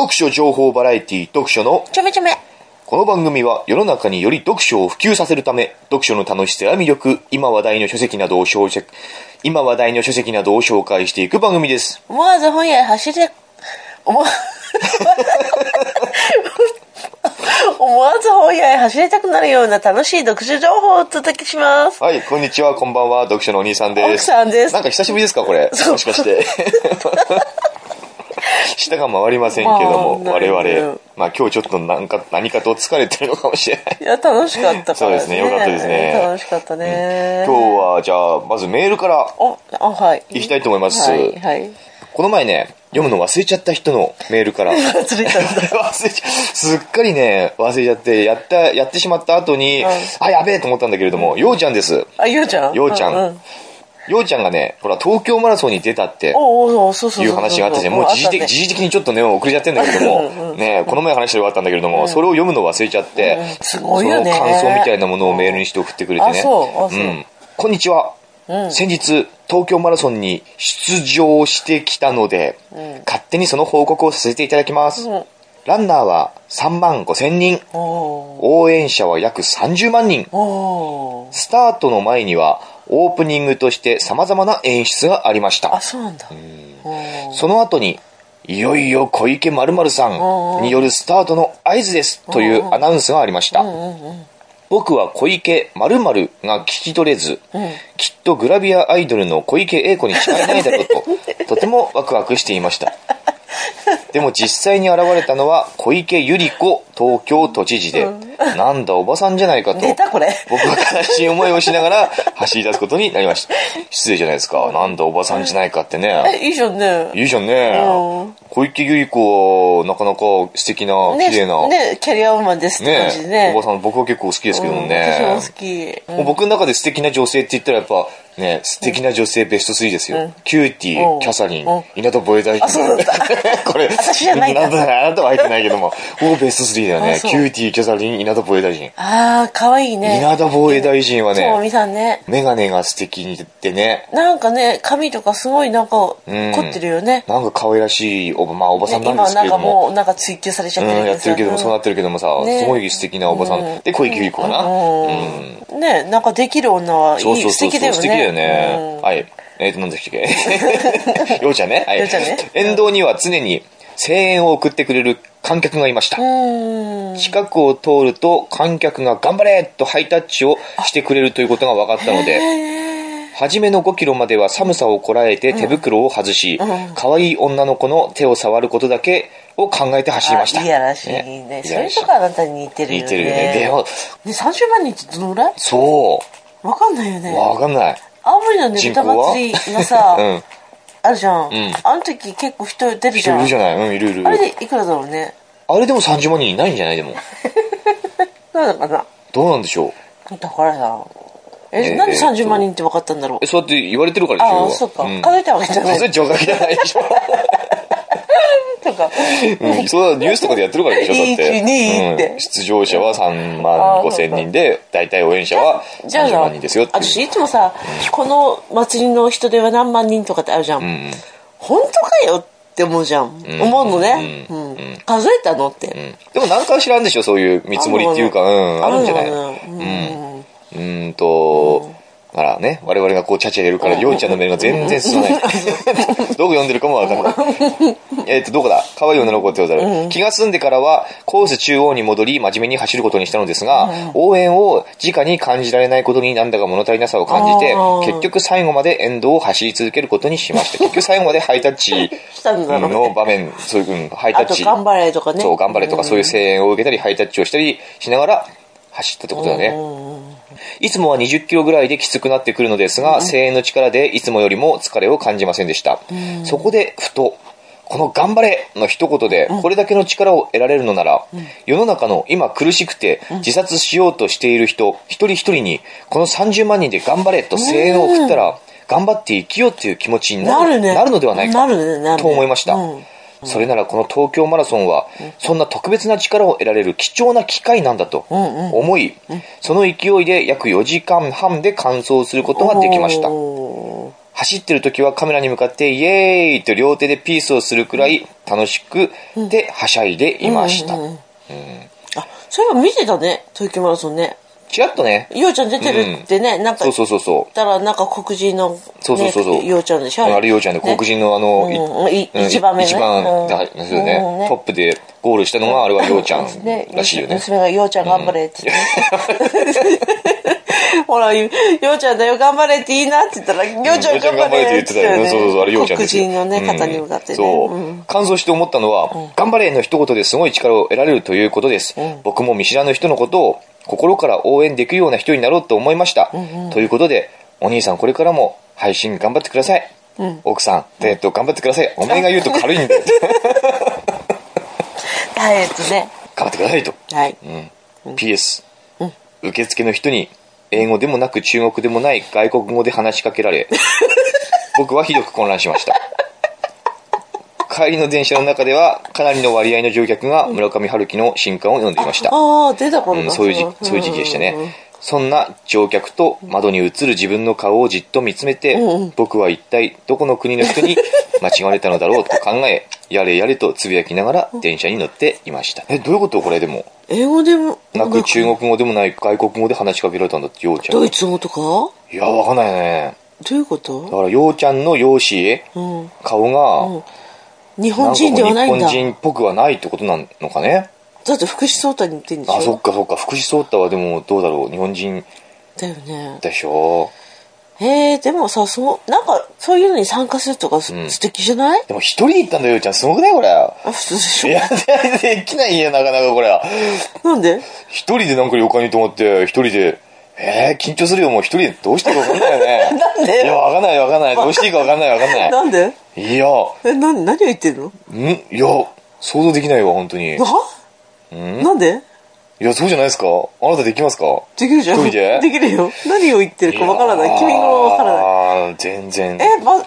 読書情報バラエティ読書のちょめちょめ。この番組は世の中により読書を普及させるため、読書の楽しさや魅力、今話題の書籍などを紹介、今話題の書籍などを紹介していく番組です。思わず本屋へ走れ、思わ、思わず本屋へ走りたくなるような楽しい読書情報をお届けします。はい、こんにちは、こんばんは、読書のお兄さんです。奥さんですなんか久しぶりですか、これ。もしかして。舌が回りませんけども、まあ我々、まあ今日ちょっとなんか、何かと疲れてるのかもしれない。いや、楽しかったから、ね。そうですねよかったですね楽しかったね。今日は、じゃあ、まずメールからお、あ、はい。行きたいと思います。はい、はい。この前ね、読むの忘れちゃった人のメールから。忘れたんだ。忘れちゃ すっかりね、忘れちゃって、やった、やってしまった後に、あ、やべえと思ったんだけれども、ようちゃんです。あ、ようちゃん？ようちゃんうんうんようちゃんがね、ほら、東京マラソンに出たって。いう話があってて、もう時事的、時事的にちょっとね、遅れちゃってんだけども、ね、この前話してよかったんだけれども、それを読むの忘れちゃって、すごいよね。その感想みたいなものをメールにして送ってくれてね。うん。こんにちは。先日、東京マラソンに出場してきたので、勝手にその報告をさせていただきます。うん。ランナーは3万5千人、応援者は約30万人。スタートの前には、オープニングとして様々な演出がありましたあ、。そうなんだ。おーその後に、いよいよ小池〇〇さんによるスタートの合図ですというアナウンスがありました。僕は小池〇〇が聞き取れず、きっとグラビアアイドルの小池栄子に違いないだろうと、とてもワクワクしていました。でも実際に現れたのは小池百合子東京都知事で、なんだおばさんじゃないかと。僕は悲しい思いをしながら走り出すことになりました。失礼じゃないですか。なんだおばさんじゃないかってね。え、いいじゃんね。いいじゃんねうん。小池百合子はなかなか素敵な、綺麗な。ね、キャリアウーマンですって感じでね。おばさん、僕は結構好きですけどもうんね。私も好き。うんもう僕の中で素敵な女性って言ったらやっぱね、素敵な女性ベスト3ですよ。キューティー、うんキャサリンうん、稲田防衛大臣。これ、私じゃないんだんだあなたは入ってないけども、もうベスト3だよね。キューティー、キャサリン、稲田防衛大臣。あー、かわいいね。稲田防衛大臣はそう、みね、さんね。メガネが素敵でね、なんかね、髪とかすごいなんか凝うんってるよね。なんか可愛らしいおば、まあおばさんなんで今なんかも、もうなんか追求されちゃってうん、るやってるけども、そうなってるけどもさ、ねすごい素敵なおばさん。で、小池百合子かな。うん。うんねなんかできる女はいい素敵だよね素敵だよね。うんはい。えっと、なんでしたっけ？ようちゃんね。はい。ようちゃんね沿道には常に声援を送ってくれる観客がいました。うん近くを通ると観客が頑張れとハイタッチをしてくれるということが分かったので、初めの5キロまでは寒さをこらえて手袋を外し、可愛い女の子の手を触ることだけを考えて走りました。あいやらしいねねそれとかあなたに似てるよね似てるよね。でも、ね30万人ってどのぐらい？そわかんないよねう。わかんない。青森のね人口は歌祭りがさ、うん。あるじゃん、ん。あの時結構人出るじ人ゃん。いるじゃない？うん、いるいる。あれでいくらだろうね？あれでも30万人いないんじゃない？でも。なんだかな。どうなんでしょう？だからさえ、えーなんで30万人って分かったんだろう？え、そうやって言われてるからでしょああそうか、ん。数えたわけじゃない。数えちゃうわけじゃないでしょ。とか。うん、そうニュースとかでやってるからでしょ、だって。1 2って。うん。出場者は3万5千人で、大体応援者は30じゃあさ万人ですよって。私いつもさ、この祭りの人手は何万人とかってあるじゃん、うん。本当かよって思うじゃん、ん。思うのね、ううん。ん。数えたのって、うん。でも何か知らんでしょ、そういう見積もりっていうか、うん、あるんじゃない？のあるのね。うーんと、だからね、我々がこう、チャチャ入れるから、ようちゃんのメールが全然進まない。どこ読んでるかもわかんない。えっと、どこだ？可愛い女の子ってことだろう。気が済んでからは、コース中央に戻り、真面目に走ることにしたのですが、応援を直に感じられないことになんだか物足りなさを感じて結局最後まで沿道を走り続けることにしました。結局最後までハイタッチの場面、そういう、うんハイタッチ。頑張れとかねそう、頑張れとかそういう声援を受けたり、ハイタッチをしたりしながら走ったってことだね。いつもは20キロぐらいできつくなってくるのですが、声援の力でいつもよりも疲れを感じませんでした。そこで、ふと、この頑張れの一言で、これだけの力を得られるのなら、世の中の今苦しくて自殺しようとしている人、一人一人に、この30万人で頑張れと声援を送ったら、頑張って生きようっていう気持ちになるなるのではないかと思いました。うん。それならこの東京マラソンは、そんな特別な力を得られる貴重な機会なんだと思い、その勢いで約4時間半で完走することができました。お走ってる時はカメラに向かってイエーイと両手でピースをするくらい楽しくではしゃいでいました。あ、そういえば見てたね、東京マラソンね。ちらっとね、ようちゃん出てるってね、なんかそうそうそうそう。たらなんか黒人の、ね、そうそうそうそう。ようちゃんでしょ？あれようちゃんで黒人のあの、うんいうん一番目ね。一番ですよね。うんね。トップでゴールしたのがあれはようちゃん ねらしいよね。娘がようちゃん頑張れって。ほら、ようちゃんだよ頑張れっていいなって言ったら、ようちゃん頑張れって言ってたよね。そうそうそう、あれようちゃん黒人のね、うん。方に向かってね。そう、ん。感想して思ったのは、頑張れの一言ですごい力を得られるということです。僕も見知らぬ人のことを心から応援できるような人になろうと思いました。ということで、お兄さんこれからも配信頑張ってください。奥さん、えっと、頑張ってください。お前が言うと軽いんだよ。ダイエットね。頑張ってくださいと。はい。うん、PS、受付の人に英語でもなく中国でもない外国語で話しかけられ 僕はひどく混乱しました帰りの電車の中ではかなりの割合の乗客が村上春樹の新刊を読んでいました、ああ、出た頃だ、うん、そういう時そういう時期でしたね、そんな乗客と窓に映る自分の顔をじっと見つめて、僕は一体どこの国の人に 間違われたのだろうと考えやれやれとつぶやきながら電車に乗っていました。えどういうことこれでも？英語でも、なく中国語でもない外国語で話しかけられたんだって、ようちゃん。ドイツ語とか？どいや、わかんないね。ういうこだとから、ようちゃんの容姿、うん。顔が、日本人ではないんだ。日本人っぽくはないってことなのかね？だって福士蒼太に似てんでしょ？あ、そっかそっか。福士蒼太はでも、どうだろう。日本人だよね。でしょ？へえ、でもさ、そう、なんか、そういうのに参加するとかす、ん素敵じゃない？でも一人で行ったんだよ、ようちゃん。すごくない？これ。あ、普通でしょ？いや、できないよ、なかなかこれ。なんで？一人でなんか旅館に泊まって、一人で、えー、緊張するよ。もう一人でどうしていいかわかんないよね。なんで？いや、わかんないわかんない。どうしていいかわかんないわかんない。なんで？いや、え、な、何を言ってんの？ん？いや、想像できないわ、本当に。いはなんで？や、そうじゃないですか？あなたできますか？できるじゃん。一人で？できるよ。何を言ってるかわからない。君もわからない。ない。全然。え、ま、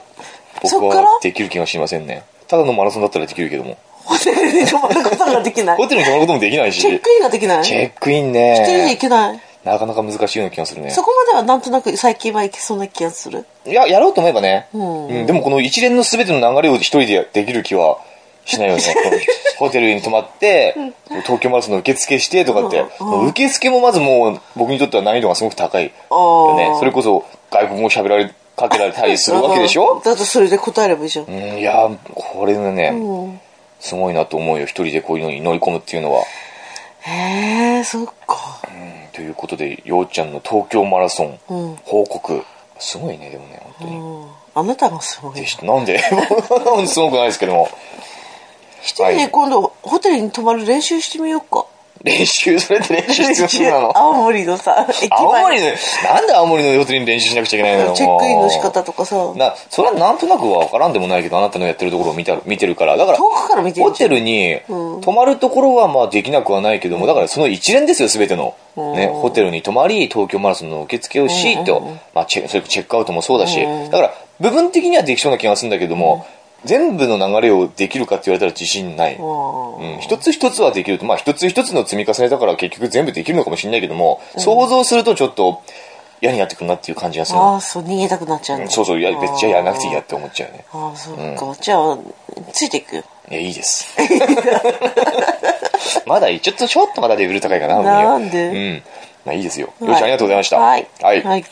そ僕っから？はできる気がしませんね。ただのマラソンだったらできるけども。ホテルに泊まることができない ホ。テルに泊まることもできないし。チェックインができないチェックイン一人でね行。けない。なかなか難しいような気がするね。そこまではなんとなく最近はいけそうな気がする？いや、やろうと思えばね。うんうんでもこの一連の全ての流れを一人でできる気はしないよね。ホテルに泊まって、東京マラソンの受付してとかって、うん受付もまずもう僕にとっては難易度がすごく高いあよねあ。。それこそ外国語喋られ、かけられたりするわけでしょ？だってそれで答えればいいじゃん。うん、いや、これね、うん。すごいなと思うよ。一人でこういうのに乗り込むっていうのは。へえ、そっか。うんということで、ようちゃんの東京マラソンうん報告。すごいね、でもね、本当に。うん。あなたがすごいで。したなんで？すごくないですけども。一人で今度ホテルに泊まる練習してみようか。練習、それで練習必要なの？青森のさ、駅前青森の、なんで青森のホテルに練習しなくちゃいけないのよ。チェックインの仕も方とかさ、うな、それはなんとなくは分からんでもないけど、あなたのやってるところを見た見てるから。だから、遠くから見てる。ホテルにうん。泊まるところはまあできなくはないけども、だからその一連ですよ、すべての。ね、ホテルに泊まり、東京マラソンの受付をし、と、まあチェそれチェックアウトもそうだし、うんだから部分的にはできそうな気がするんだけども、全部の流れをできるかって言われたら自信ない。うんうん、一つ一つはできると、まあ一つ一つの積み重ねだから結局全部できるのかもしれないけども、想像するとちょっと嫌になってくるなっていう感じがする。ああ、そう、逃げたくなっちゃうんだ。そうそう、いや、別にやらなくていいやって思っちゃうよね。ああ、そうか。じゃあ、ついていく？よ。いや、いいです。まだいい、ちょっと、ちょっとまだレベル高いかな、なんで？うん。まあいいですよ。ようちゃんありがとうございました。はい。はい。はい。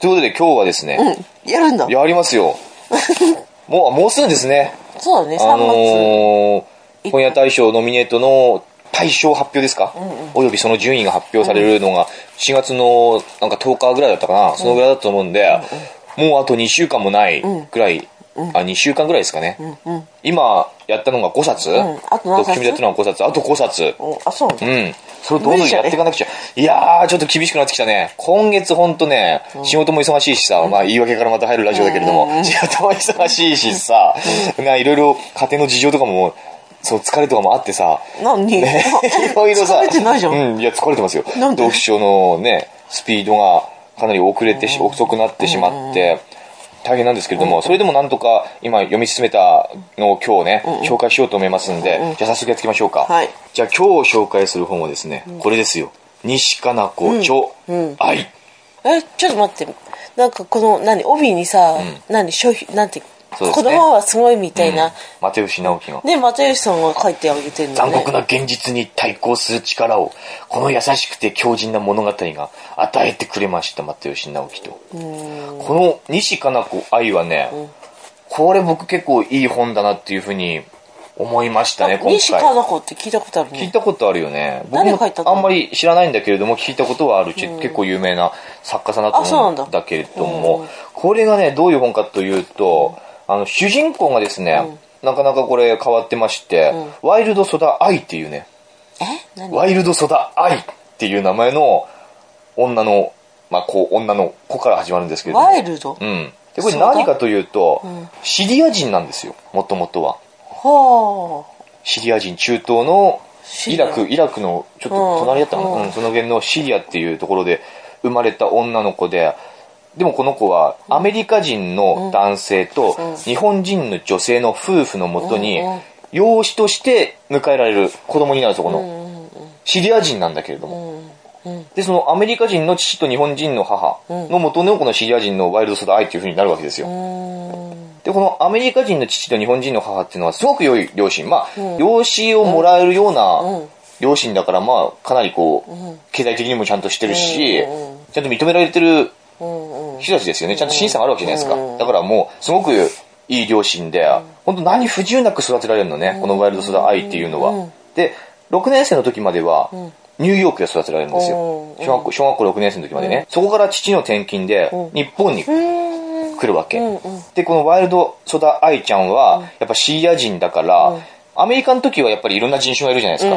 ということで今日はですね、うん。やるんだ。やりますよ。もう、もうすぐですね。そうだね、あ3の月。ー、本屋大賞ノミネートの大賞発表ですか、およびその順位が発表されるのが4月のなんか10日ぐらいだったかな、そのぐらいだと思うんで、もうあと2週間もないぐらい、あ2週間ぐらいですかね、今やったのが5冊、ん。あと何冊？君でやったのが5冊。あと5冊。おあ、そうなのうん。それをどんどんやっていかなくちゃ。いやー、ちょっと厳しくなってきたね。今月ほんとね、仕事も忙しいしさ、まあ言い訳からまた入るラジオだけれども、仕事も忙しいしさ、ないろいろ家庭の事情とかも、そう、疲れとかもあってさ、何？ね、いろいろさ、疲れてないじゃん。うん、いや、疲れてますよ。読書のね、スピードがかなり遅れてし、遅くなってしまって、大変なんですけれども、それでもなんとか今読み進めたのを今日ね、紹介しようと思いますんで、じゃあ早速やっていきましょうか。はい。じゃあ今日紹介する本はですね、これですよ。西加奈子著、愛。ええちょっと待って。なんかこの何帯にさ、何商品なんてそうですね。子供はすごいみたいな、又吉直樹の。で又吉さんが書いてあげてるのね。残酷な現実に対抗する力をこの優しくて強靭な物語が与えてくれました又吉直樹と。この西加奈子愛はね、これ僕結構いい本だなっていうふうに思いましたねあ今回西加奈子って聞いたことある聞いねたことあるよね。僕誰が書いたの？もあんまり知らないんだけれども聞いたことはあるし、結構有名な作家さんだとあそうなんだ思うんだけれどもこれがねどういう本かというと、あの主人公がですね、なかなかこれ変わってまして、ワイルドソダアイっていうねワイルドソダアイっていう名前の女の、まあ、こう女の子から始まるんですけれども。ワイルド、うん。でこれ何かというと、シリア人なんですよもともとは。はシリア人中東のイラクイラクのちょっと隣だったのうんその辺のシリアっていうところで生まれた女の子ででもこの子はアメリカ人の男性と日本人の女性の夫婦のもとに養子として迎えられる子供になるそこの。シリア人なんだけれども。でそのアメリカ人の父と日本人の母のもとのこのシリア人のワイルドソダアイっていう風になるわけですよ。で、このアメリカ人の父と日本人の母っていうのはすごく良い両親。まあ、養子をもらえるよううなん。両親だから、まあ、かなりこう、経済的にもちゃんとしてるしちゃんと認められてるうんうん人たちですよね。ちゃんと審査があるわけじゃないですか。うん。だからもう、すごくいい両親で、本当何不自由なく育てられるのね、このワイルドソダアイっていうのは。で、6年生の時までは、ニューヨークで育てられるんですよ。うん。小学校、小学校6年生の時までね。そこから父の転勤で、日本に来るわけ。で、このワイルドソダアイちゃんは、やっぱシリア人だから、アメリカの時はやっぱりいろんな人種がいるじゃないですか。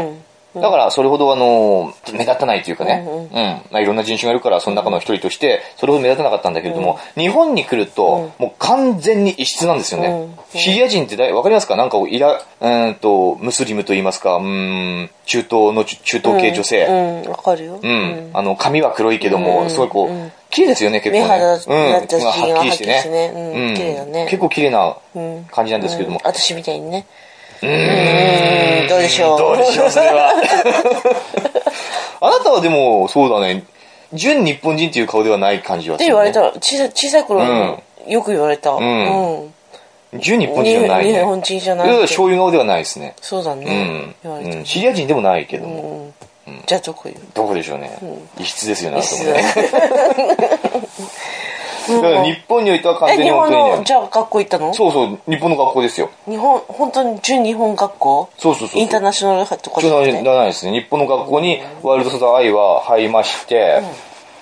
うん。だから、それほどあの、目立たないというかね、うん、まあ、いろんな人種がいるから、その中の一人として、それほど目立たなかったんだけれども、日本に来ると、もう完全に異質なんですよね。シリア人ってだいわかりますか？なんかこう、イラ、うーんと、ムスリムと言いますか、うーん、中東の中東系女性。うんわかるよ。うん、あの、髪は黒いけども、すごいこう、綺麗ですよね、結構ね。目肌うん、だったしがはっきりしてね。ね。うん。綺麗だね。結構綺麗な感じなんですけれども。私みたいにねうーんどうでしょう？どうでしょう、それは。あなたはでも、そうだね、純日本人っていう顔ではない感じはする、ね。って言われたら小さい小さい頃、よく言われた、うん純日本人じゃない、ね。日本人じゃない醤油顔ではないですね。そうだうねうん。シリア人でもないけども。じゃあどこよどこでしょうね。異質ですよね、ね。だから日本においては完え日全に本当にね。本のじゃあ学校行ったの？そうそう、日本の学校ですよ。日本本当に純日本学校？そうそうそうそうインターナショナルとかじゃないじゃなくてないですね。日本の学校にワイルドソダアイは入りまして、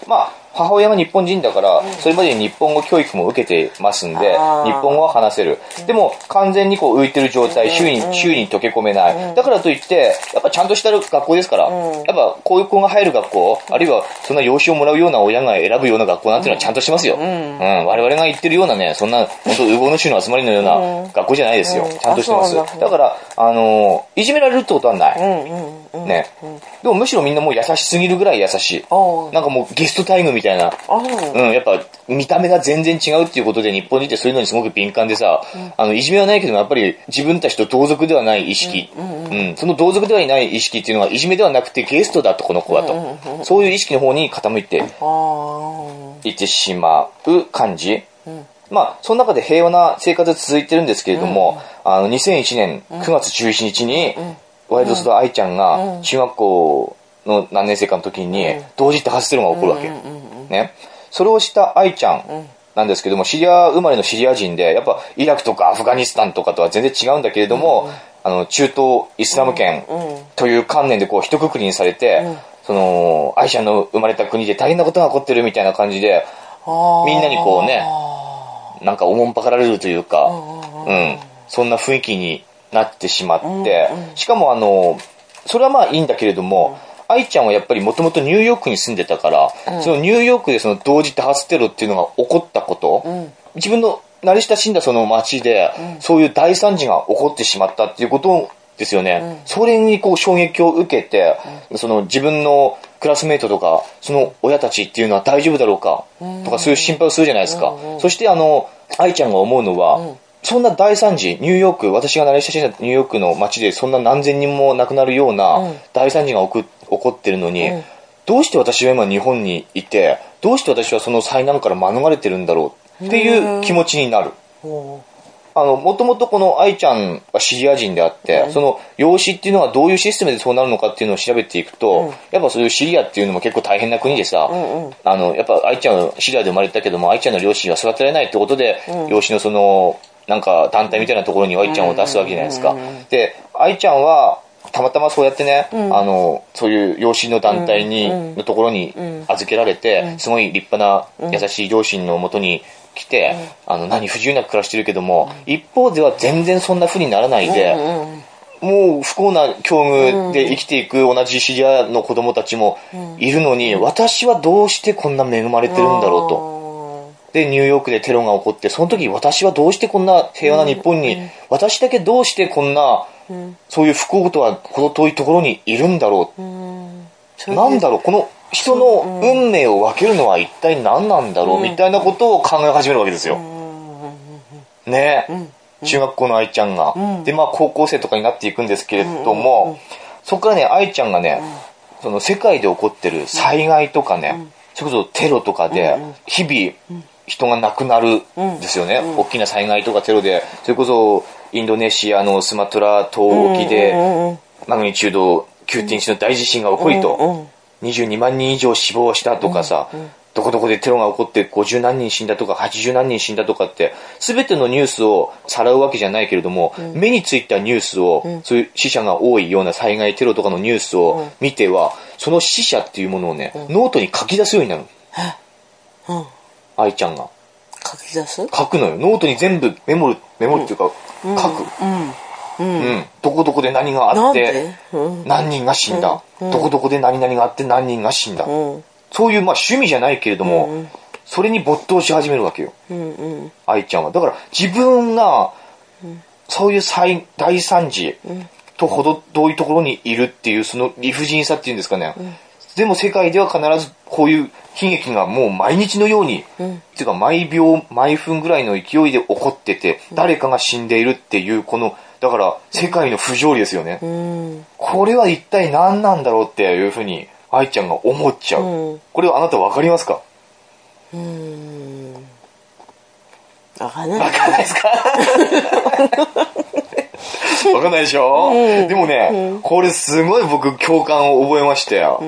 まあ、母親が日本人だから、それまでに日本語教育も受けてますんで、日本語は話せる。でも、完全にこう浮いてる状態、周囲に、周囲に溶け込めない。だからといって、やっぱちゃんとした学校ですから、やっぱこういう子が入る学校、あるいはそんな養子をもらうような親が選ぶような学校なんていうのはちゃんとしてますよ。うん。我々が言ってるようなね、そんな、本当魚の種の集まりのような学校じゃないですよ。うん。ちゃんとしてます。だ。だから、あのーいじめられるってことはない。うんうんうんね、でもむしろみんなもう優しすぎるぐらい優しい。なんかもうゲストタイムみたいな。ううん、やっぱ見た目が全然違うっていうことで日本人ってそういうのにすごく敏感でさ、あのいじめはないけどもやっぱり自分たちと同族ではない意識、うんその同族ではない意識っていうのはいじめではなくてゲストだとこの子はと、そういう意識の方に傾いていってしまう感じ、まあ、その中で平和な生活が続いてるんですけれども、あの、2001年9月11日に、ワイルドソダ愛ちゃんが中学校の何年生かの時に、同時多発テロが起こるわけ。ね。それをした愛ちゃんなんですけども、シリア生まれのシリア人で、やっぱイラクとかアフガニスタンとかとは全然違うんだけれども、あの、中東イスラム圏という観念でこう一括りにされて、その、愛ちゃんの生まれた国で大変なことが起こってるみたいな感じで、みんなにこうね、なんかおもんぱかられるというか、うん、そんな雰囲気になってしまって、しかもあの、それはまあいいんだけれども、愛ちゃんはやっぱりもともとニューヨークに住んでたから、そのニューヨークでその同時多発テロっていうのが起こったこと、自分の慣れ親しんだその街で、そういう大惨事が起こってしまったっていうことですよね。それにこう衝撃を受けて、その自分のクラスメートとか、その親たちっていうのは大丈夫だろうか、とかそういう心配をするじゃないですか。そしてあの、愛ちゃんが思うのは、そんな大惨事、ニューヨーク、私が慣れ親しんだニューヨークの街でそんな何千人も亡くなるような大惨事が起こ起こってるのに、どうして私は今日本にいてどうして私はその災難から免れてるんだろうっていう気持ちになる。ほあの、もともとこの愛ちゃんはシリア人であって、その養子っていうのはどういうシステムでそうなるのかっていうのを調べていくと、やっぱそういうシリアっていうのも結構大変な国でさ、あの、やっぱ愛ちゃんはシリアで生まれたけども、愛ちゃんの両親は育てられないってことで、養子のその、なんか団体みたいなところに愛ちゃんを出すわけじゃないですか。で、愛ちゃんは、たまたまそうやってね、あの、そういう養子の団体に、のところに預けられて、すごい立派な優しい両親のもとに来て、あの、何不自由なく暮らしてるけども、一方では全然そんな風にならないで、もう不幸な境遇で生きていく同じシリアの子供たちもいるのに、私はどうしてこんな恵まれてるんだろうと。で、ニューヨークでテロが起こって、その時私はどうしてこんな平和な日本に、私だけどうしてこんな、そういう不幸とは程遠いところにいるんだろう。それでなんだろう、この人の運命を分けるのは一体何なんだろう、みたいなことを考え始めるわけですよ。ね。中学校の愛ちゃんが。で、まあ高校生とかになっていくんですけれども、そこからね、愛ちゃんがね、その世界で起こってる災害とかね、それこそテロとかで、日々、人が亡くなるんですよね。大きな災害とかテロで、それこそインドネシアのスマトラ島沖で、マグニチュード9.1の大地震が起こりと、22万人以上死亡したとかさ、どこどこでテロが起こって50何人死んだとか80何人死んだとかって、すべてのニュースをさらうわけじゃないけれども、目についたニュースを、そういう死者が多いような災害テロとかのニュースを見ては、その死者っていうものをね、ノートに書き出すようになる。愛ちゃんが。書き出す？書くのよ。ノートに全部メモる、メモるっていうか、書く。うん。どこどこで何があって。何人が死んだ？どこどこで何々があって何人が死んだ？うん。そういうまあ趣味じゃないけれども、それに没頭し始めるわけよ。うん。うん。愛ちゃんは。だから自分が、そういう災大惨事と程遠いところにいるっていうその理不尽さっていうんですかね。でも世界では必ずこういう悲劇がもう毎日のように、っていうか毎秒、毎分ぐらいの勢いで起こってて、誰かが死んでいるっていうこの、だから世界の不条理ですよね。うん。これは一体何なんだろうっていうふうに愛ちゃんが思っちゃう。うんこれはあなたわかりますか？うん。わかんない。わかんないですか？わかんないでしょ、でもね、これすごい僕共感を覚えましたよ。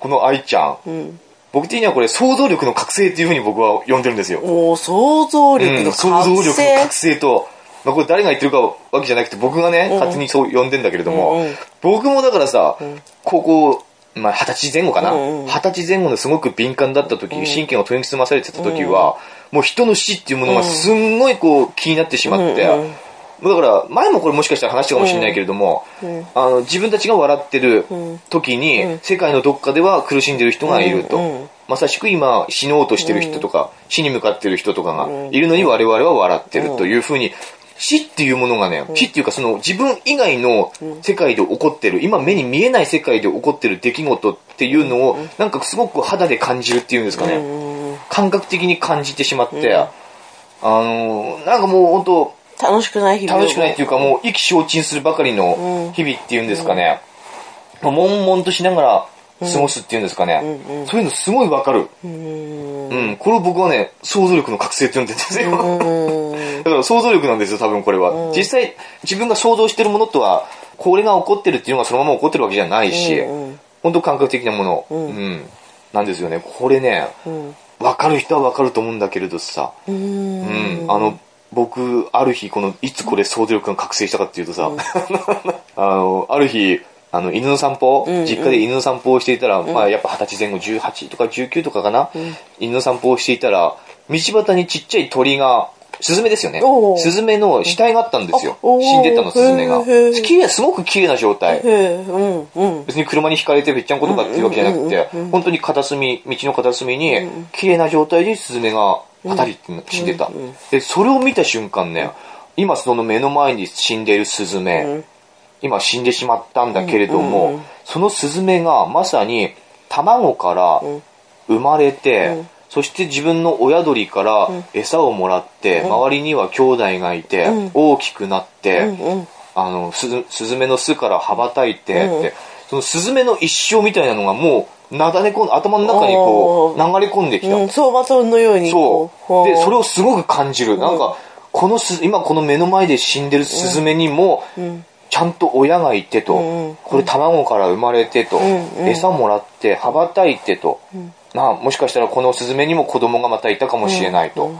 この愛ちゃん,、僕的にはこれ想像力の覚醒っていうふうに僕は呼んでるんですよ。おー想像力うんの想像力の覚醒。覚醒と、まあ、これ誰が言ってるかわけじゃなくて僕がね、勝手にそう呼んでんだけれども、うんうん。僕もだからさ、高校、まあ、二十歳前後かな？うんうん二十歳前後のすごく敏感だった時、神経が研ぎ澄まされてた時は、もう人の死っていうものがすんごいこう気になってしまって、うんうんだから、前もこれもしかしたら話したかもしれないけれども、あの自分たちが笑ってる時に、世界のどっかでは苦しんでる人がいると。まさしく今死のうとしてる人とか、死に向かってる人とかがいるのに我々は笑ってるというふうに、死っていうものがね、死っていうかその自分以外の世界で起こってる、今目に見えない世界で起こってる出来事っていうのを、なんかすごく肌で感じるっていうんですかね。感覚的に感じてしまって、あの、なんかもう本当楽しくない日々を。楽しくないっていうかもう意気消沈するばかりの日々っていうんですかね、もう悶々としながら過ごすっていうんですかね、そういうのすごいわかる、うん。これを僕はね想像力の覚醒って呼んでるんですよ、だから想像力なんですよ多分これは、実際自分が想像してるものとはこれが起こってるっていうのがそのまま起こってるわけじゃないし、本当感覚的なもの、うん。なんですよね。これね、わかる人はわかると思うんだけれどさ、うん、あの、僕、ある日、この、いつこれ想像力が覚醒したかっていうとさ、あの、ある日、あの、犬の散歩、実家で犬の散歩をしていたら、まあ、やっぱ二十歳前後、18とか19とかかな、犬の散歩をしていたら、道端にちっちゃい鳥が、スズメですよね。スズメの死体があったんですよ。死んでたの、スズメが。綺麗、すごく綺麗な状態。別に車にひかれてぺっちゃんことかっていうわけじゃなくて、本当に片隅、道の片隅に、綺麗な状態でスズメが当たりって死んでた。で、それを見た瞬間ね、今その目の前に死んでいるスズメ、今死んでしまったんだけれども、そのスズメがまさに卵から生まれて、そして自分の親鳥から餌をもらって、周りには兄弟がいて、大きくなって、あの、すず、スズメの巣から羽ばたいてって、そのスズメの一生みたいなのがもうなだれ込ん頭の中にこう流れ込んできた、うん、走馬灯のようにそう。で、それををすごく感じる。なんか、このす、今この目の前で死んでるスズメにも、ちゃんと親がいてと、うん。これ卵から生まれてと、ん。餌もらって羽ばたいてと、なあもしかしたらこのスズメにも子供がまたいたかもしれないと。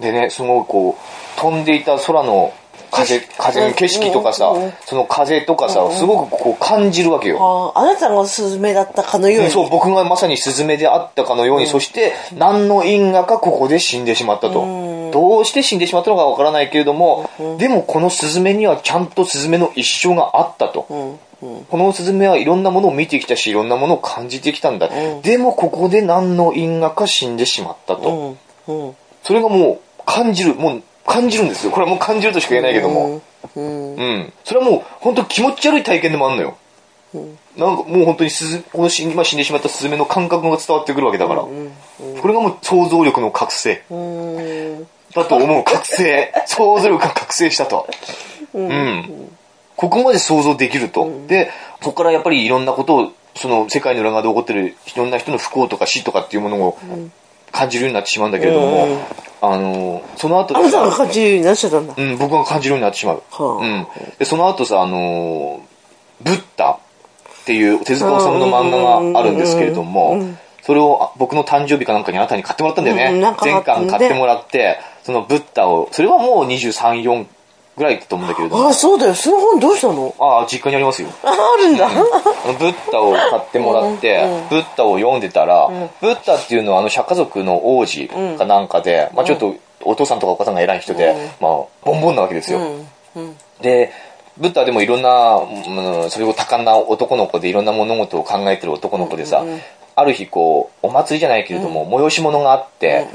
でね、すごいこう、飛んでいた空の風、風の景色とかさうんうん、その風とかさ、すごくこう感じるわけよ。ああなたがスズメだったかのように。そう、僕がまさにスズメであったかのように、そして何の因果かここで死んでしまったと。どうして死んでしまったのかわからないけれども、でもこのスズメにはちゃんとスズメの一生があったと。うんうんこのスズメはいろんなものを見てきたし、いろんなものを感じてきたんだ。でもここで何の因果か死んでしまったと。うんうんそれがもう感じる、もう感じるんですよ。これはもう感じるとしか言えないけども。うんうん。それはもう本当気持ち悪い体験でもあるのよ。なんかもう本当にスズこの死ん今死んでしまったスズメの感覚が伝わってくるわけだから。これがもう想像力の覚醒うんだと思う。覚醒。想像力が覚醒したと。うん。ここまで想像できると。で、そこからやっぱりいろんなことを、その世界の裏側で起こってるいろんな人の不幸とか死とかっていうものを感じるようになってしまうんだけれども、あの、その後あなたが感じるようになっちゃったんだうん、僕が感じるようになってしまう。はあうん。で、その後さ、あのーブッダっていう手塚治虫の漫画があるんですけれども、それをあ僕の誕生日かなんかにあなたに買ってもらったんだよね。うんなんか全巻買ってもらって、そのブッダを、それはもう23、4ぐらいだと思うんだけれども、あそうだよ。その本どうしたの？ああ、実家にありますよ。ああるんだ。あのブッダを買ってもらって、ブッダを読んでたら、ブッダっていうのはあの釈迦族の王子かなんかで、まあちょっとお父さんとかお母さんが偉い人で、まあボンボンなわけですよ。で、ブッダはでもいろんな、うん、それを多感な男の子でいろんな物事を考えてる男の子でさ、ある日こう、お祭りじゃないけれども、催し物があって、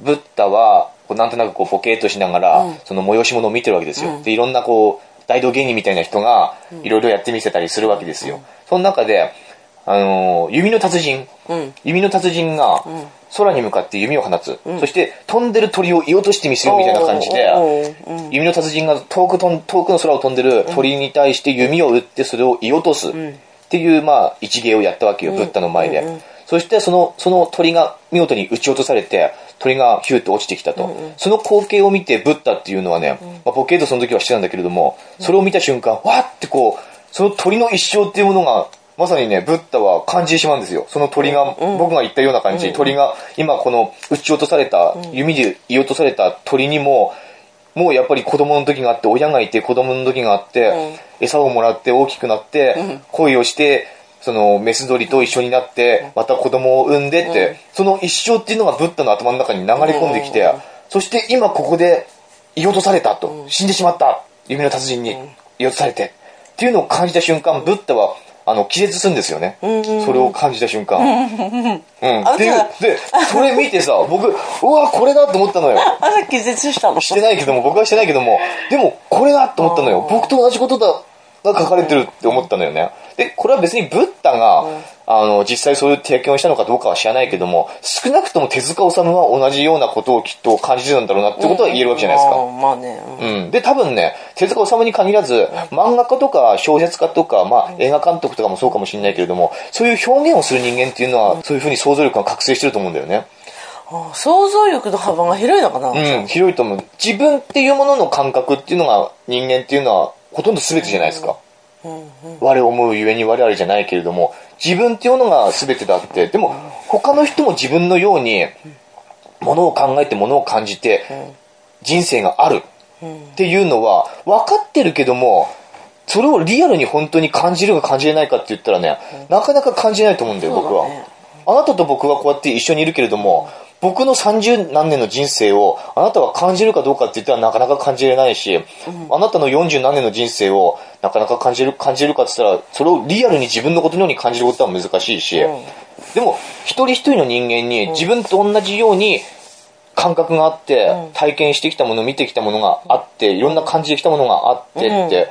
ブッダは、こうなんとなくこう、ボケーっとしながら、その催し物を見てるわけですよ。で、いろんなこう、大道芸人みたいな人が、いろいろやってみせたりするわけですよ。その中で、あのー弓の達人、うん。弓の達人が、空に向かって弓を放つ、そして飛んでる鳥を射落としてみせようみたいな感じで、弓の達人が遠くとん遠くの空を飛んでる鳥に対して弓を撃ってそれを射落とすっていう、まあ、一芸をやったわけよ、ブッダの前で。そしてその、その鳥が見事に撃ち落とされて、鳥がヒューッと落ちてきたと。その光景を見て、ブッダっていうのはね、まあ、ボケードその時はしてたんだけれども、それを見た瞬間、わーってこう、その鳥の一生っていうものが、まさにね、ブッダは感じてしまうんですよ。その鳥が、僕が言ったような感じ、鳥が、今この撃ち落とされた、弓で射落とされた鳥にも、もうやっぱり子供の時があって、親がいて子供の時があって、餌をもらって大きくなって、恋をして、そのメス鳥と一緒になって、また子供を産んでって、その一生っていうのがブッダの頭の中に流れ込んできて、そして今ここで射落とされたと、死んでしまった、弓の達人に射落とされて、っていうのを感じた瞬間、ブッダは、あの、気絶するんですよね。それを感じた瞬間。うん。っていう、で、それ見てさ、僕、うわ、これだと思ったのよ。あ気絶したの？してないけども、僕はしてないけども、でも、これだと思ったのよ。僕と同じことだ、が書かれてるって思ったのよね。で、これは別にブッダが、あの、実際そういう経験をしたのかどうかは知らないけども、少なくとも手塚治虫は同じようなことをきっと感じてたんだろうなってことは言えるわけじゃないですか。まあねうんうん。で、多分ね、手塚治虫に限らず、漫画家とか小説家とか、まあ、映画監督とかもそうかもしれないけれども、そういう表現をする人間っていうのは、そういうふうに想像力が覚醒してると思うんだよね。想像力の幅が広いのかなうん、広いと思う。自分っていうものの感覚っていうのが、人間っていうのは、ほとんど全てじゃないですか。我を思うゆえに我々じゃないけれども、自分っていうのが全てだって、でも、他の人も自分のように、ものを考えてものを感じて、人生があるっていうのは、分かってるけども、それをリアルに本当に感じるか感じれないかって言ったらね、なかなか感じないと思うんだよ、僕は。あなたと僕はこうやって一緒にいるけれども、僕の30何年の人生をあなたは感じるかどうかって言ったらなかなか感じれないし、あなたの40何年の人生をなかなか感じる、感じるかって言ったら、それをリアルに自分のことのように感じることは難しいし、でも一人一人の人間に自分と同じように感覚があって、体験してきたもの、見てきたものがあって、いろんな感じてきたものがあってって、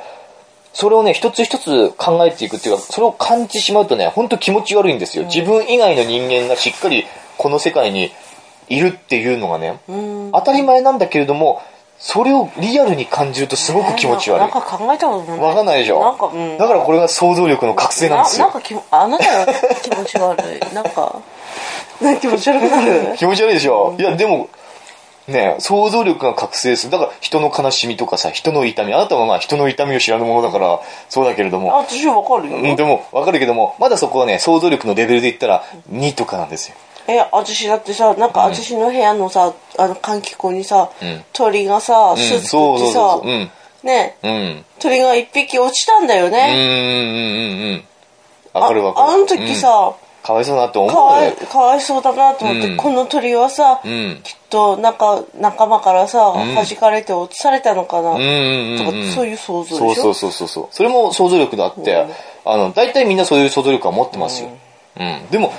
それをね、一つ一つ考えていくっていうか、それを感じてしまうとね、本当気持ち悪いんですよ。自分以外の人間がしっかりこの世界にいるっていうのがね、当たり前なんだけれども、それをリアルに感じるとすごく気持ち悪い。なんか考えたことない。わかんないでしょ？なんか、うん、だからこれが想像力の覚醒なんですよ。ななんかきあなたが気持ち悪い。なんか。なんか気持ち悪くなる。気持ち悪いでしょ、いやでもね想像力が覚醒する。だから人の悲しみとかさ人の痛み。あなたはまあ人の痛みを知らぬものだからそうだけれどあも私わかるよ、うんでも分かるけどもまだそこはね想像力のレベルで言ったら2とかなんですよえ私だってさなんか私の部屋のさあの換気口にさ、ん。鳥がさ巣作そうそうってさそうそううん。ね。うん。鳥が一匹落ちたんだようんうんね、うんうんうん。分かる分かる。ああの時さ、かわいそうだなって思うよ。かわいそうだなと思って、うん。この鳥はさ、ん。きっとなんか仲間からさ、弾かれて落とされたのかな、うんとかうんそういう想像でしょ？そうそうそうそうそう。それも想像力があって、あの大体みんなそういう想像力は持ってますよ、うん。でも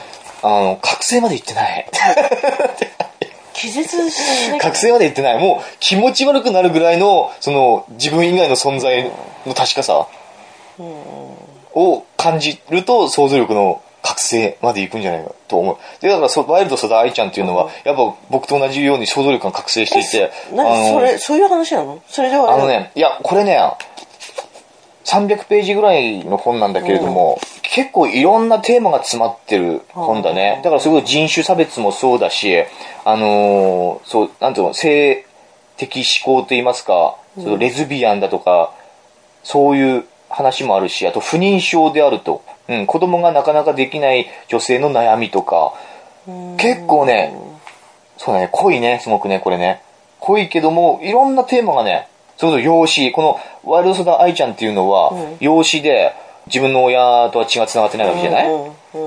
あの覚醒までいってない。気絶しない。覚醒までいってない。もう気持ち悪くなるぐらいのその自分以外の存在の確かさ。を感じると想像力の覚醒までいくんじゃないかと思う。でだからそワイルドソダ愛ちゃんっていうのは、やっぱ僕と同じように想像力が覚醒していて何それそういう話なの？それではあのね、いや、これね、300ページぐらいの本なんだけれども、結構いろんなテーマが詰まってる本だね。だからすごい人種差別もそうだし、あのーそう、なんていうの、性的思考といいますか、そのレズビアンだとか、そういう話もあるし、あと不妊症であると。うん、子供がなかなかできない女性の悩みとか、結構ね、そうだね、濃いね、すごくね、これね。濃いけども、いろんなテーマがね、それこそ養子、このワイルドソダ愛ちゃんっていうのは、養子で自分の親とは血が繋がってないわけじゃない、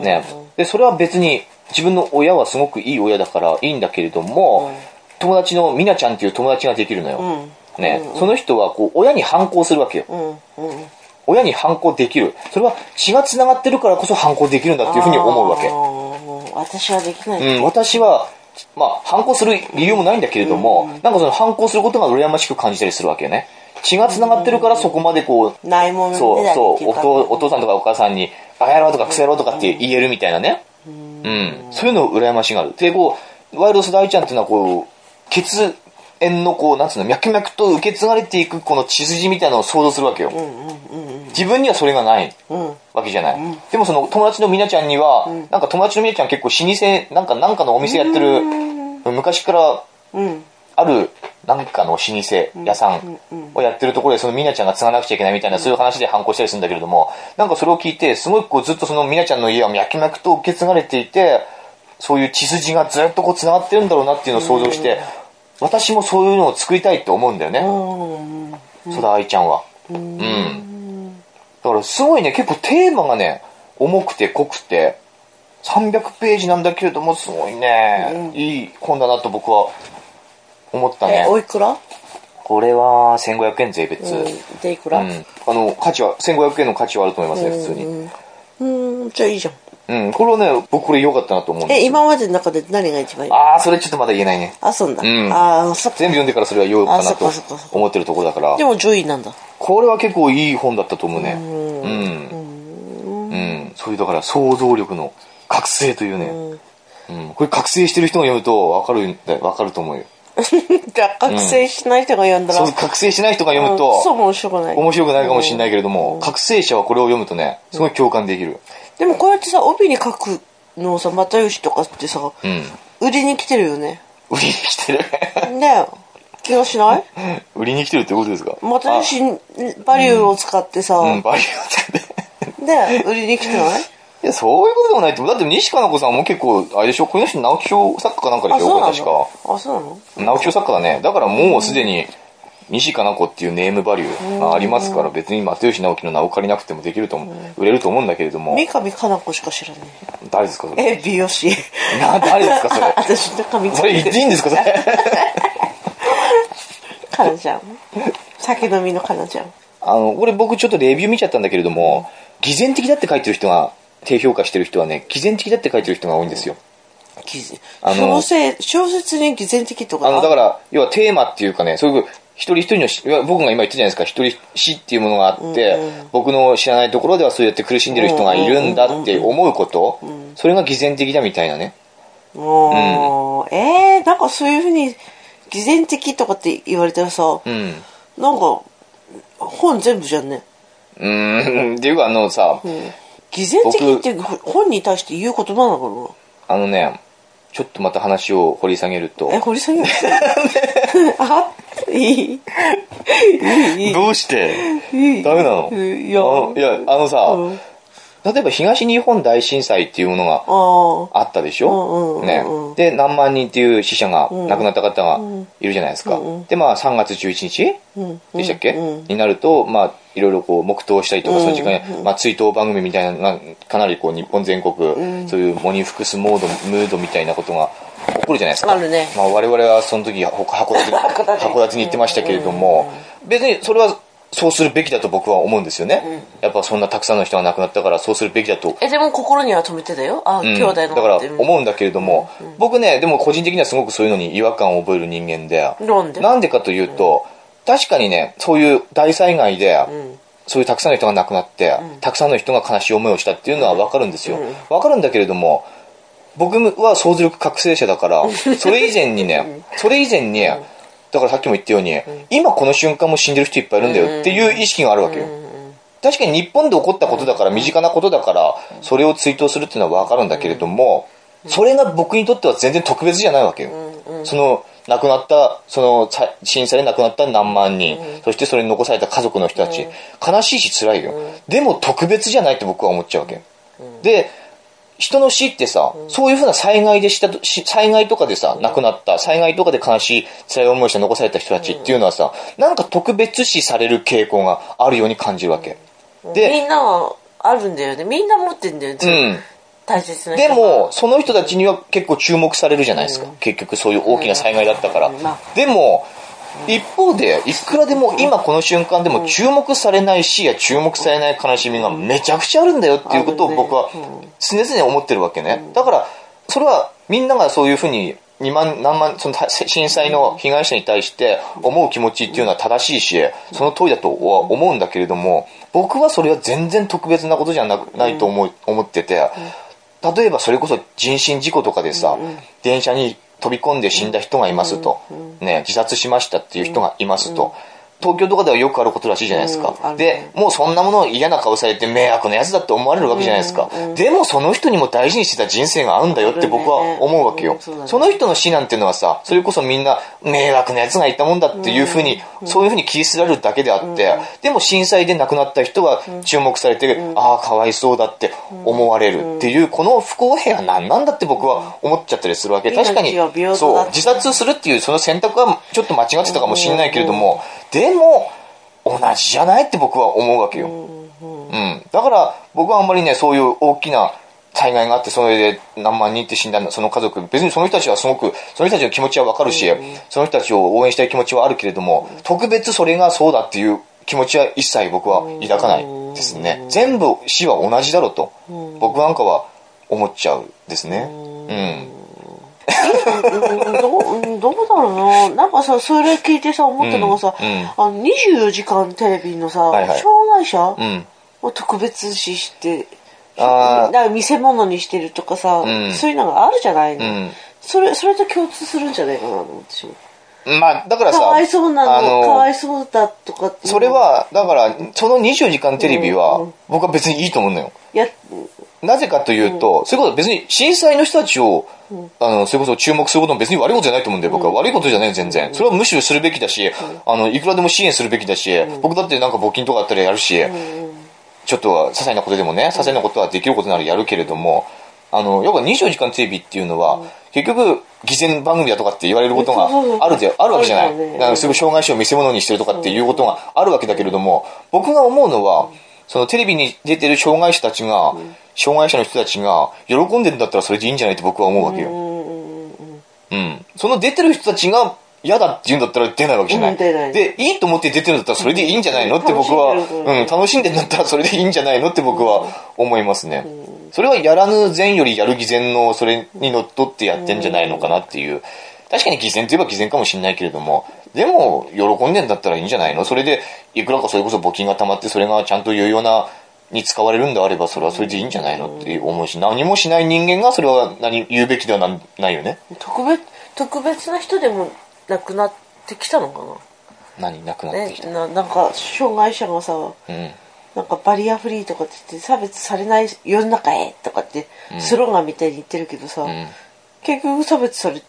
ね。で、それは別に自分の親はすごくいい親だからいいんだけれども、友達のミナちゃんっていう友達ができるのよ。うん。ね、その人はこう親に反抗するわけよ。親に反抗できる。それは血が繋がってるからこそ反抗できるんだっていうふうに思うわけ。私はできない、うん、私は、まあ、反抗する理由もないんだけれども、なんかその反抗することが羨ましく感じたりするわけよね。血が繋がってるからそこまでこう、ないものそうそうお父お父さんとかお母さんに「バカ野郎」とか「クソ野郎」とかって言えるみたいなね。うん。そういうの羨ましがある。でこうワイルドス大ちゃんっていうのはこう血縁のこうなんつうの脈々と受け継がれていくこの血筋みたいなのを想像するわけよ。自分にはそれがないうん。わけじゃない、でもその友達のみなちゃんには、なんか友達のみなちゃん結構老舗なんかなんかのお店やってる昔からうん。あるなんかの老舗屋さんをやってるところでそのみなちゃんが継がなくちゃいけないみたいなそういう話で反抗したりするんだけれどもなんかそれを聞いてすごいこうずっとそのみなちゃんの家は脈々と受け継がれていてそういう血筋がずっとこう繋がってるんだろうなっていうのを想像して私もそういうのを作りたいって思うんだよね。うん。ソダ愛ちゃんは。うん。だからすごいね。結構テーマがね重くて濃くて300ページなんだけれどもすごいね、いい本だなと僕は思ったね。えおいくら？これは1500円税別、うん。うんでいくら？あの価値は1500円の価値はあると思いますね普通に。うんじゃあいいじゃんうんこれはね僕これ良かったなと思うんですよ。え今までの中で何が一番いい？ああそれちょっとまだ言えないね。あそうなんだ、うん。ああそっか。全部読んでからそれは言おうかあそっなとかそっかそっか。思ってるところだから。でも10位なんだ。これは結構いい本だったと思うね。うん。うん。そういうだから想像力の覚醒というね、うん。これ覚醒してる人が読むと分かるんだ分かると思うよ。じゃあ覚醒しない人が読んだら、そう覚醒しない人が読むうん。そうと面白くない。面白くないかもしれないけれども覚醒者はこれを読むとねすごい共感できるでもこうやってさ帯に書くのをさ又吉とかってさ、うん。売りに来てるよね。売りに来てる？ねえ。気がしない？売りに来てるってことですか？又吉バリューを使ってさ、あうんバリューを使って。で売りに来てない？いやそういうことでもないって。だって西加奈子さんも結構あれでしょ？この人直木賞作家かなんかでしょ？確か。のあそうなの？直木賞作家だね。だからもうすでに西加奈子っていうネームバリューがありますから別に又吉直樹の名を借りなくてもできると思う。売れると思うんだけれども。三上かな子しか知らない。誰ですかそれ？え美容師。な誰ですかそれ？私の髪それ言っていいんですかそれ？かなちゃん酒飲みのかなちゃんあのこれ僕ちょっとレビュー見ちゃったんだけれども偽善的だって書いてる人が低評価してる人はね偽善的だって書いてる人が多いんですよ。あの小説小説に偽善的とか？あのだから要はテーマっていうかねそういう一人一人の僕が今言ったじゃないですか。一人死っていうものがあって、僕の知らないところではそうやって苦しんでる人がいるんだって思うこと、それが偽善的だみたいなね。もう、えー、なんかそういうふうに偽善的とかって言われたらさ、うん。なんか、本全部じゃんね。うーん、っていうかあのさ、偽善的って本に対して言う言葉なのあのね、ちょっとまた話を掘り下げると。え、、堀さんがあいい。どうして？いい。ダメなの？いや、あのいや、あのさ、うん例えば東日本大震災っていうものがあったでしょ？ね。で、何万人っていう死者が、亡くなった方がいるじゃないですか。で、まあ3月11日うん。でしたっけ？うん。になると、まあ、いろいろこう、黙祷したりとか、その時間に、まあ、追悼番組みたいなのが、かなりこう、日本全国、そういうモニフクスモード、ムードみたいなことが起こるじゃないですか。あるね。まあ、我々はその時、函館に行ってましたけれども、別にそれは、そうするべきだと僕は思うんですよね。やっぱそんなたくさんの人が亡くなったから、そうするべきだと。え、でも心には止めてたよ。あ、うん。兄弟のだから思うんだけれども、僕ねでも個人的にはすごくそういうのに違和感を覚える人間でなんで？なんでかというと、確かにねそういう大災害で、ん。そういうたくさんの人が亡くなって、たくさんの人が悲しい思いをしたっていうのは分かるんですよ、分かるんだけれども僕は想像力覚醒者だから それ以前にねそれ以前に、だからさっきも言ったように、今この瞬間も死んでる人いっぱいいるんだよっていう意識があるわけよ、確かに日本で起こったことだから身近なことだからそれを追悼するっていうのは分かるんだけれどもそれが僕にとっては全然特別じゃないわけよ。その亡くなったそのさ震災で亡くなった何万人そしてそれに残された家族の人たち。悲しいし辛いよ。でも特別じゃないって僕は思っちゃうわけ。で人の死ってさ、そういうふうな災害でした災害とかでさ、亡くなった、災害とかで悲しい、辛い思いして残された人たちっていうのはさ、なんか特別視される傾向があるように感じるわけ。で、みんなはあるんだよね。みんな持ってんだよね。うん。大切なでも、その人たちには結構注目されるじゃないですか。結局そういう大きな災害だったから。までも、一方で、いくらでも今この瞬間でも注目されない死や注目されない悲しみがめちゃくちゃあるんだよっていうことを僕は常々思ってるわけね。だから、それはみんながそういうふうに2万、何万、その震災の被害者に対して思う気持ちっていうのは正しいし、その通りだとは思うんだけれども、僕はそれは全然特別なことじゃなくないと思う思ってて、例えばそれこそ人身事故とかでさ、電車に飛び込んで死んだ人がいますと、ね、自殺しましたっていう人がいますと、東京とかではよくあることらしいじゃないですか。うんで、もうそんなものを嫌な顔されて迷惑なやつだって思われるわけじゃないですか。でもその人にも大事にしてた人生があるんだよって僕は思うわけよ。うんそね。その人の死なんていうのはさ、それこそみんな迷惑なやつがいたもんだっていうふうに、そういうふうに切り捨てられるだけであって、でも震災で亡くなった人は注目されて、ああ、かわいそうだって思われるっていう、この不公平は何なんだって僕は思っちゃったりするわけ。確かにそう、自殺するっていうその選択はちょっと間違ってたかもしれないけれども、でも、同じじゃないって僕は思うわけよ。うん。だから、僕はあんまりね、そういう大きな災害があって、それで何万人って死んだその家族、別にその人たちはすごく、その人たちの気持ちはわかるし、その人たちを応援したい気持ちはあるけれども、特別それがそうだっていう気持ちは一切僕は抱かないですね。全部死は同じだろうと、僕なんかは思っちゃうですね。うん。うんどどうだろうな。なんかさ、それ聞いてさ、思ったのがさ、うんうんあの、24時間テレビのさ、はいはい障害者うん。を特別視して、あーだ見せ物にしてるとかさ、んそういうのがあるじゃないの、うんそれ、それと共通するんじゃないかなと思ってしまう。まあ、だからさ、かわいそうなあの、かわいそうだとかそれ、は、だから、その24時間テレビは、僕は別にいいと思うのよ。や、なぜかというと、そういうことは別に震災の人たちを、あの、それこそ注目することも別に悪いことじゃないと思うんだよ、僕は。悪いことじゃないよ、全然。それはむしろするべきだし、あの、いくらでも支援するべきだし、僕だってなんか募金とかあったらやるし、ちょっとは些細なことでもね、些細なことはできることならやるけれども、あの、やっぱ24時間テレビっていうのは、結局、偽善番組だとかって言われることがそうそうそうあるで、あるわけ じゃない。あるよねだからすぐ障害者を見せ物にしてるとかっていうことがあるわけだけれども、僕が思うのは、そのテレビに出てる障害者たちが、障害者の人たちが喜んでるんだったらそれでいいんじゃないって僕は思うわけよ。うん。その出てる人たちが嫌だって言うんだったら出ないわけじゃない。うん出ないで、いいと思って出てるんだったらそれでいいんじゃないのって僕は、うん、楽しんでるんだったらそれでいいんじゃないのって僕は思いますね。それはやらぬ善よりやる偽善のそれにのっとってやってんじゃないのかなっていう。確かに偽善といえば偽善かもしれないけれども、でも喜んでんだったらいいんじゃないの？それで、いくらかそれこそ募金が溜まってそれがちゃんと有用な、に使われるんであればそれはそれでいいんじゃないの？って思うし、何もしない人間がそれは何言うべきではなないよね。特別、特別な人でもなくなってきたのか何なくなってきた、ななんか障害者がさうん。なんかバリアフリーとかって言って差別されない世の中へとかってスローガンみたいに言ってるけどさ、うん。結局差別されて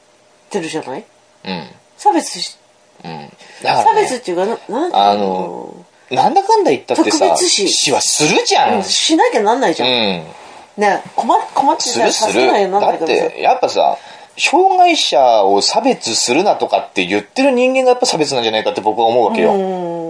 るじゃない？うん。差別しうん。だから、差ね、別っていうかななんあのなんだかんだ言ったってさ特別視。視はするじゃん、うんしなきゃなんないじゃん、うん。ね困っ困ってたらするする。助けないよなんだってやっぱさ障害者を差別するなとかって言ってる人間がやっぱ差別なんじゃないかって僕は思うわけよ、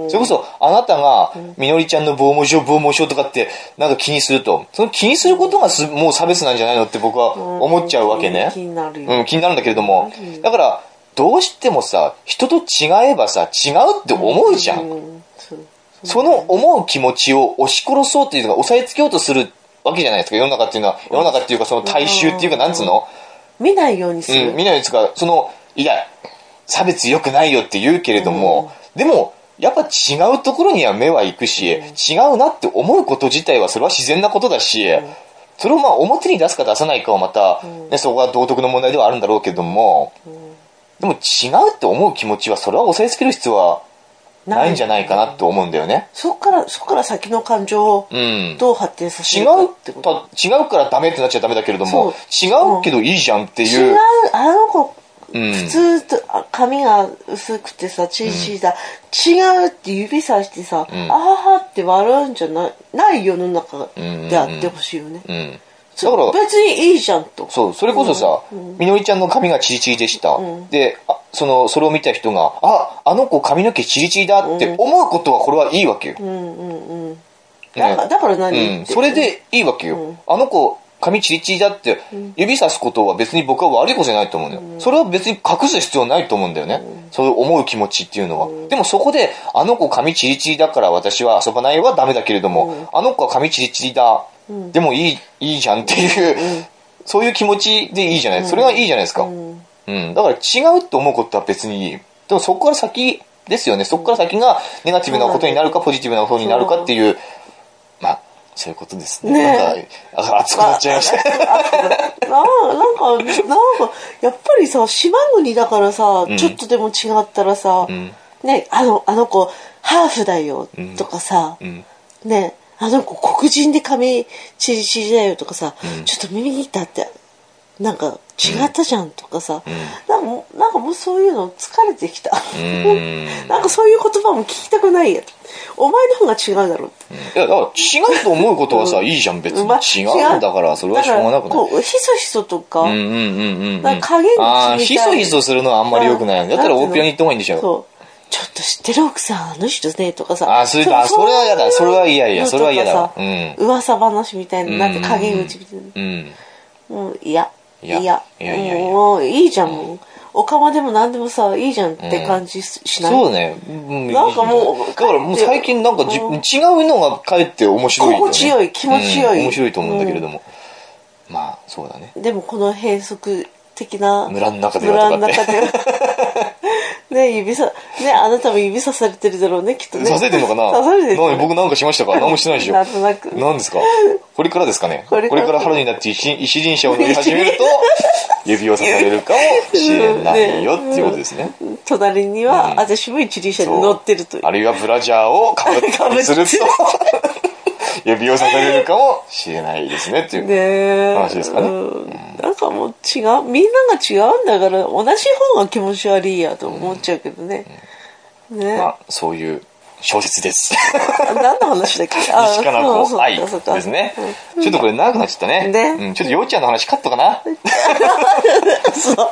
それこそあなたがみのりちゃんの防毛症防毛症とかってなんか気にするとその気にすることがすもう差別なんじゃないのって僕は思っちゃうわけね。気になるよ、うん、気になるんだけれどもだからどうしてもさ人と違えばさ違うって思うじゃん、うんその思う気持ちを押し殺そうっていうのが抑えつけようとするわけじゃないですか。世の中っていうのは世の中っていうかその大衆っていうかなんつうの？見ないようにする、うん、見ないですかそのいや差別良くないよって言うけれども、でもやっぱ違うところには目は行くし、違うなって思うこと自体はそれは自然なことだし、それをまあ表に出すか出さないかはまた、ね、そこは道徳の問題ではあるんだろうけども、でも違うって思う気持ちはそれは抑えつける必要はない。んじゃないかなって思うんだよね。そっからそっから先の感情をうん。どう発展させ違るか。うってことた違うからダメってなっちゃダメだけれども違うけどいいじゃんって違いう。う、あの子うん、普通とあ髪が薄くてさチリチリだ、違うって指さしてさ、ん。あははって笑うんじゃないない世の中であってほしいよね、うん、そだから別にいいじゃんと。そうそれこそさ、みのりちゃんの髪がチリチリでした、であそのそれを見た人がああの子髪の毛チリチリだって思うことはこれはいいわけよ、うんうんうん。ね。だからだから何、うん、それでいいわけよ、あの子髪チリチリだって指さすことは別に僕は悪いことじゃないと思うんだよ、それは別に隠す必要ないと思うんだよね、そういう思う気持ちっていうのは、でもそこであの子髪チリチリだから私は遊ばないはダメだけれども、あの子は髪チリチリだ、でもいいいいじゃんっていう、そういう気持ちでいいじゃない、それがいいじゃないですか、うん。だから違うって思うことは別にでもそこから先ですよね。そこから先がネガティブなことになるかポジティブなことになるかっていうまあそういうことですね。ねなんかあ 熱くなっちゃいました。ななんかなんかやっぱりさ島国だからさ、ちょっとでも違ったらさ、ねあのあの子ハーフだよとかさ、ん。ねあの子黒人で髪チリチリだよとかさ、ちょっと耳にだってなんか違ったじゃんとかさ、なんかもうなんかもうそういうの疲れてきた、ん。なんかそういう言葉も聞きたくないよお前の方が違うだろうって。いやだから違うと思うことはさ、いいじゃん。別にまあ違うんだからそれはしょうがなくない？ひそひそとか、うんうんうんうんうん。なんか影口みたいああひそひそするのはあんまり良くない。だったら大っぴらに言った方がいいんでしょ。そう。ちょっと知ってる奥さんあの人ねとかさ。あそれだうそれは嫌だ。それは嫌嫌それは嫌だわ。とかさ噂話みたいななんて陰口みたいな。うんもう嫌いやいやいやいやいやもういいじゃん。もうおかまでも何でもさいいじゃんって感じしない、そうね、うんなんかもうだからもう最近なんかじ、うん。違うのがかえって面白いよね。心地よい気持ちよい。うん面白いと思うんだけれども、まあそうだね。でもこの閉塞的な。村の中では村の中ではね指さねあなたも指さされてるだろうねきっとね。させてんのかな？刺されてる。何僕なんかしましたか？何もしてないでしょ。なんとなく。何ですか？これからですかね？これから。春になって一一輪車を乗り始めると指を刺されるかもしれないよっていうことですね。隣には、私も一輪車に乗ってるという。あるいはブラジャーをかぶったりすると指を刺されるかもしれないですねっていう話ですかね。うん。なんかもう違うみんなが違うんだから同じ方が気持ち悪いやと思っちゃうけどね、ね、まあそういう小説です。何の話だっけ？あ西加奈子愛ですね。ちょっとこれ長くなっちゃったね。ね。うん、ちょっとようちゃんの話カットかな？そう